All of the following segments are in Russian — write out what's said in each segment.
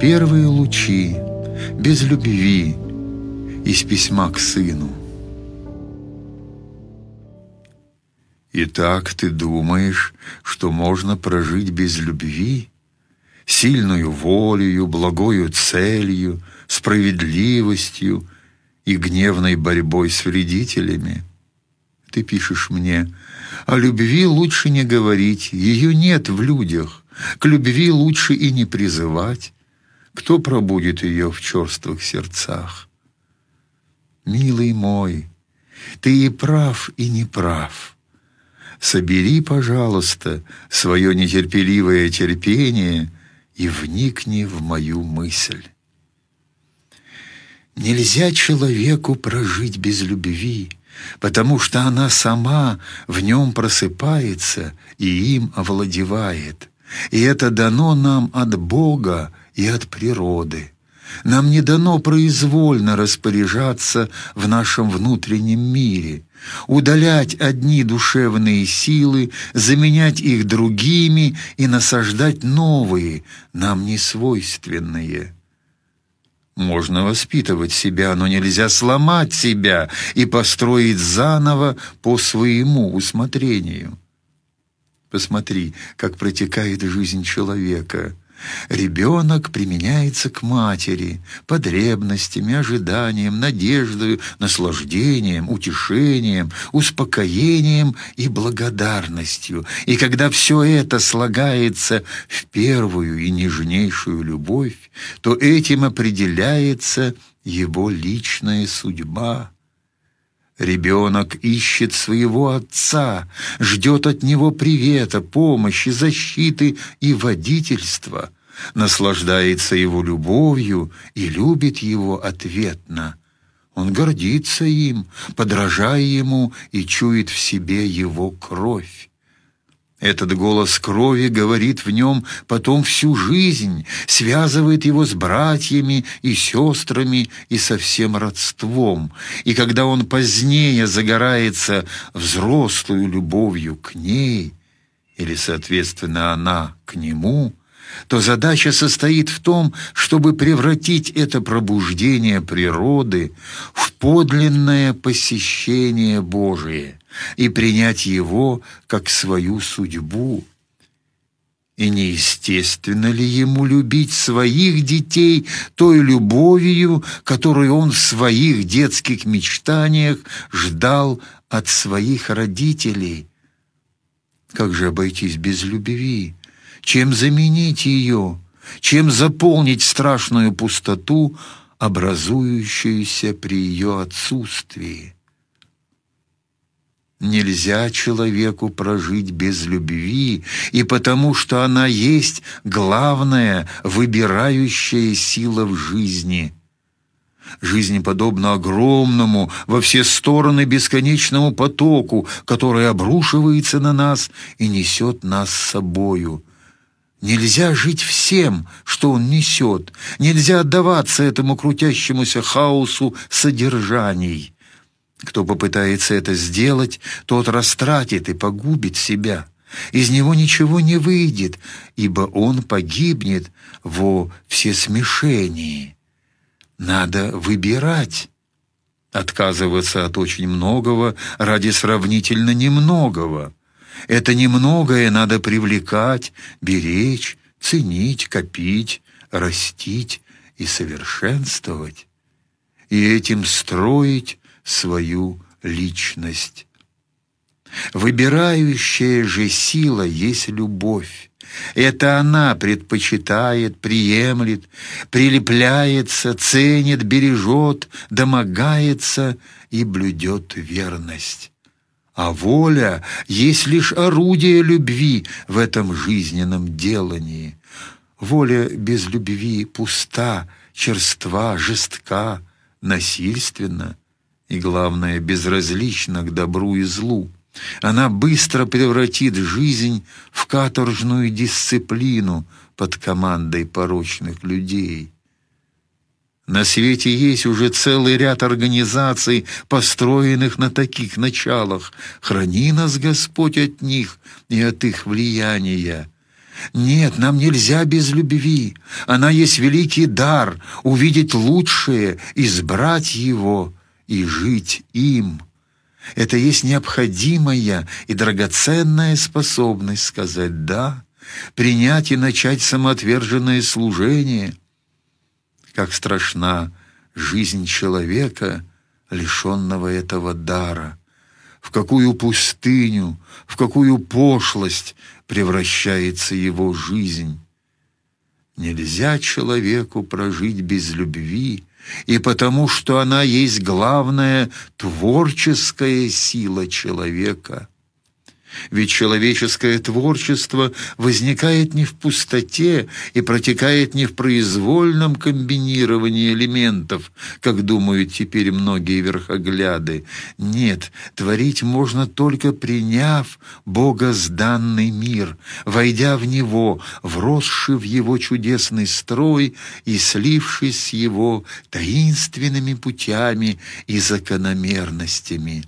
Первые лучи, без любви, из письма к сыну. Итак, ты думаешь, что можно прожить без любви? Сильную волею, благою целью, справедливостью и гневной борьбой с вредителями? Ты пишешь мне, о любви лучше не говорить, ее нет в людях, к любви лучше и не призывать. Кто пробудет ее в черствых сердцах? Милый мой, ты и прав, и не прав. Собери, пожалуйста, свое нетерпеливое терпение и вникни в мою мысль. Нельзя человеку прожить без любви, потому что она сама в нем просыпается и им овладевает. И это дано нам от Бога и от природы. Нам не дано произвольно распоряжаться в нашем внутреннем мире, удалять одни душевные силы, заменять их другими и насаждать новые, нам несвойственные. Можно воспитывать себя, но нельзя сломать себя и построить заново по своему усмотрению. Посмотри, как протекает жизнь человека — Ребенок применяется к матери, потребностями, ожиданием, надеждой, наслаждением, утешением, успокоением и благодарностью. И когда все это слагается в первую и нежнейшую любовь, то этим определяется его личная судьба. Ребенок ищет своего отца, ждет от него привета, помощи, защиты и водительства, наслаждается его любовью и любит его ответно. Он гордится им, подражая ему и чует в себе его кровь. Этот голос крови говорит в нем потом всю жизнь, связывает его с братьями и сестрами и со всем родством. И когда он позднее загорается взрослую любовью к ней, или, соответственно, она к нему, то задача состоит в том, чтобы превратить это пробуждение природы в подлинное посещение Божие и принять его как свою судьбу. И неестественно ли ему любить своих детей той любовью, которую он в своих детских мечтаниях ждал от своих родителей? Как же обойтись без любви? Чем заменить ее? Чем заполнить страшную пустоту, образующуюся при ее отсутствии? Нельзя человеку прожить без любви, и потому что она есть главная выбирающая сила в жизни. Жизнь подобна огромному во все стороны бесконечному потоку, который обрушивается на нас и несет нас с собою. Нельзя жить всем, что он несет, нельзя отдаваться этому крутящемуся хаосу содержаний. Кто попытается это сделать, тот растратит и погубит себя. Из него ничего не выйдет, ибо он погибнет во всесмешении. Надо выбирать, отказываться от очень многого ради сравнительно немногого. Это немногое надо привлекать, беречь, ценить, копить, растить и совершенствовать, и этим строить свою личность. Выбирающая же сила есть любовь. Это она предпочитает, приемлет, прилепляется, ценит, бережет, домогается и блюдет верность. А воля есть лишь орудие любви в этом жизненном делании. Воля без любви пуста, черства, жестка, насильственна и, главное, безразлична к добру и злу. Она быстро превратит жизнь в каторжную дисциплину под командой порочных людей. На свете есть уже целый ряд организаций, построенных на таких началах. Храни нас, Господь, от них и от их влияния. Нет, нам нельзя без любви. Она есть великий дар — увидеть лучшее, избрать его и жить им. Это есть необходимая и драгоценная способность сказать «да», принять и начать самоотверженное служение. Как страшна жизнь человека, лишенного этого дара, в какую пустыню, в какую пошлость превращается его жизнь. Нельзя человеку прожить без любви, и потому что она есть главная творческая сила человека. Ведь человеческое творчество возникает не в пустоте и протекает не в произвольном комбинировании элементов, как думают теперь многие верхогляды. Нет, творить можно только приняв богозданный мир, войдя в него, вросший в его чудесный строй и слившись с его таинственными путями и закономерностями.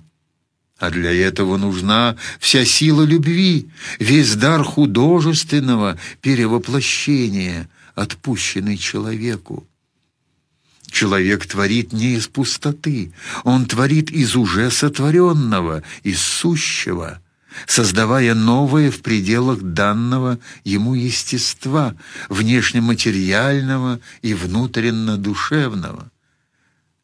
А для этого нужна вся сила любви, весь дар художественного перевоплощения, отпущенный человеку. Человек творит не из пустоты, он творит из уже сотворенного, из сущего, создавая новое в пределах данного ему естества, внешнематериального и внутренно-душевного.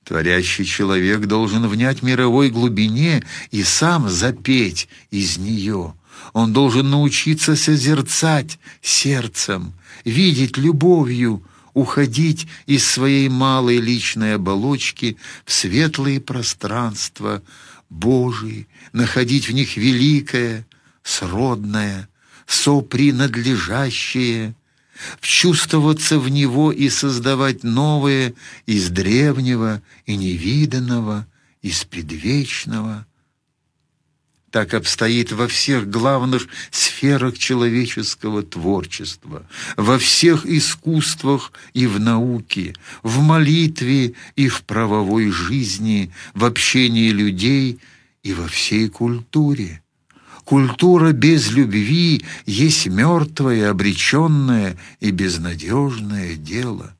Творящий человек должен внять мировой глубине и сам запеть из нее. Он должен научиться созерцать сердцем, видеть любовью, уходить из своей малой личной оболочки в светлые пространства Божии, находить в них великое, сродное, сопринадлежащее – вчувствоваться в него и создавать новое из древнего и невиданного, из предвечного. Так обстоит во всех главных сферах человеческого творчества, во всех искусствах и в науке, в молитве и в правовой жизни, в общении людей и во всей культуре. Культура без любви есть мертвое, обреченное и безнадежное дело.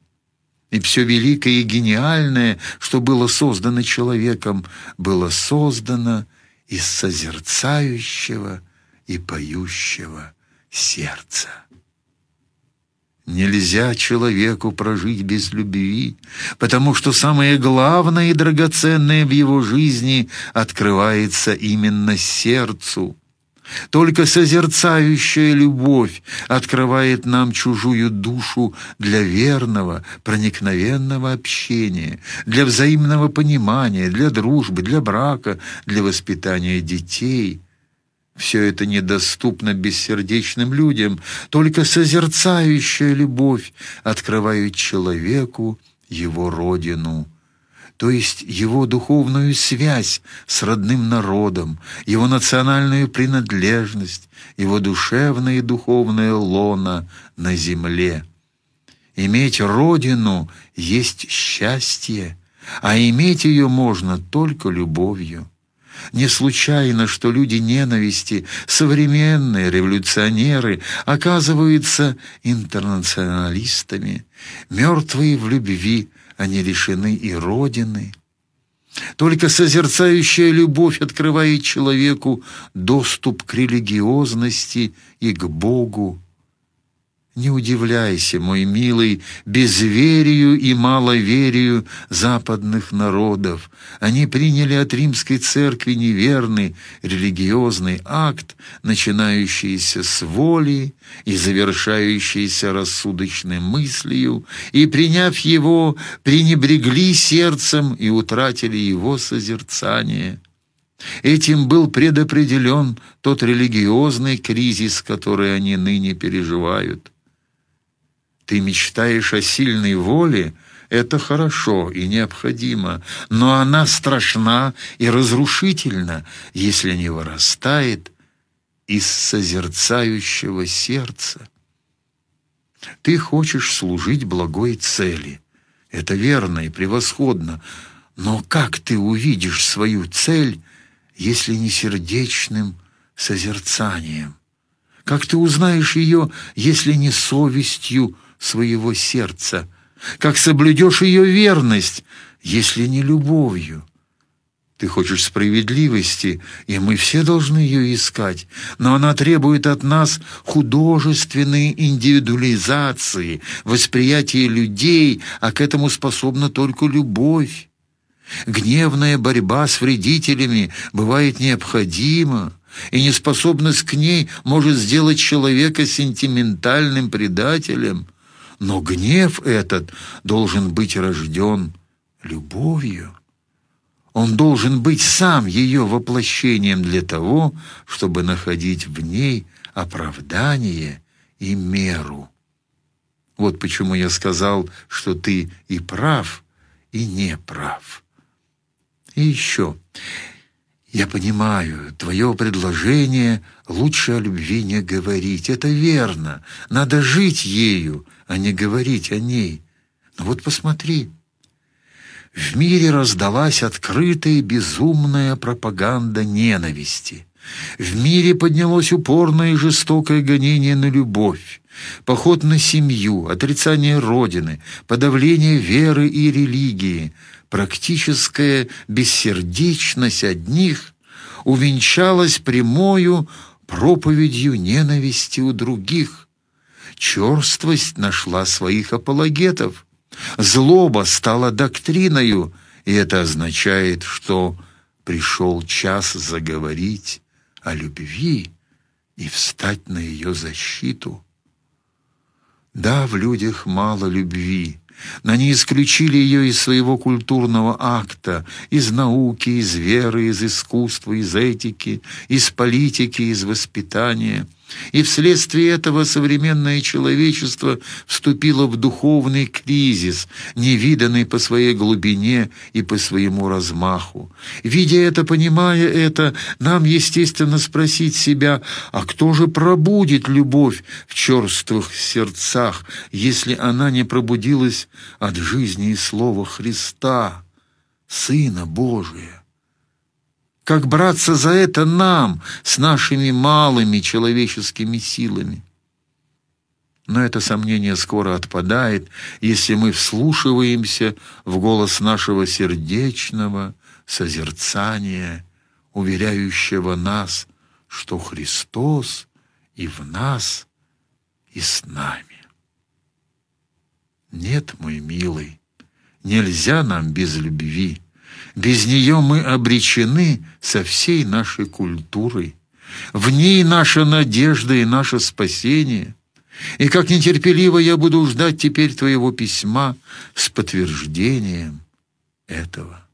И все великое и гениальное, что было создано человеком, было создано из созерцающего и поющего сердца. Нельзя человеку прожить без любви, потому что самое главное и драгоценное в его жизни открывается именно сердцу. Только созерцающая любовь открывает нам чужую душу для верного, проникновенного общения, для взаимного понимания, для дружбы, для брака, для воспитания детей. Все это недоступно бессердечным людям, только созерцающая любовь открывает человеку его родину то есть его духовную связь с родным народом, его национальную принадлежность, его душевное и духовное лоно на земле. Иметь родину есть счастье, а иметь ее можно только любовью. Не случайно, что люди ненависти, современные революционеры, оказываются интернационалистами, мертвые в любви, они лишены и Родины. Только созерцающая любовь открывает человеку доступ к религиозности и к Богу, не удивляйся, мой милый, безверию и маловерию западных народов. Они приняли от римской церкви неверный религиозный акт, начинающийся с воли и завершающийся рассудочной мыслью, и, приняв его, пренебрегли сердцем и утратили его созерцание. Этим был предопределен тот религиозный кризис, который они ныне переживают. Ты мечтаешь о сильной воле, это хорошо и необходимо, но она страшна и разрушительна, если не вырастает из созерцающего сердца. Ты хочешь служить благой цели. Это верно и превосходно, но как ты увидишь свою цель, если не сердечным созерцанием? Как ты узнаешь ее, если не совестью своего сердца? Как соблюдешь ее верность, если не любовью? Ты хочешь справедливости, и мы все должны ее искать, но она требует от нас художественной индивидуализации, восприятия людей, а к этому способна только любовь. Гневная борьба с вредителями бывает необходима, и неспособность к ней может сделать человека сентиментальным предателем, но гнев этот должен быть рожден любовью. Он должен быть сам ее воплощением для того, чтобы находить в ней оправдание и меру. Вот почему я сказал, что ты и прав, и не прав. И еще, я понимаю, твое предложение лучше о любви не говорить. Это верно. Надо жить ею, а не говорить о ней. Но вот посмотри, в мире раздалась открытая безумная пропаганда ненависти. В мире поднялось упорное и жестокое гонение на любовь, поход на семью, отрицание Родины, подавление веры и религии, практическая бессердечность одних увенчалась прямою проповедью ненависти у других. Черствость нашла своих апологетов – Злоба стала доктриною, и это означает, что пришел час заговорить о любви и встать на ее защиту. Да, в людях мало любви, но они исключили ее из своего культурного акта, из науки, из веры, из искусства, из этики, из политики, из воспитания – и вследствие этого современное человечество вступило в духовный кризис, невиданный по своей глубине и по своему размаху. Видя это, понимая это, нам, естественно, спросить себя, а кто же пробудит любовь в черствых сердцах, если она не пробудилась от жизни и слова Христа, Сына Божия? Как браться за это нам с нашими малыми человеческими силами? Но это сомнение скоро отпадает, если мы вслушиваемся в голос нашего сердечного созерцания, уверяющего нас, что Христос и в нас, и с нами. Нет, мой милый, нельзя нам без любви. Без нее мы обречены со всей нашей культурой. В ней наша надежда и наше спасение. И как нетерпеливо я буду ждать теперь твоего письма с подтверждением этого.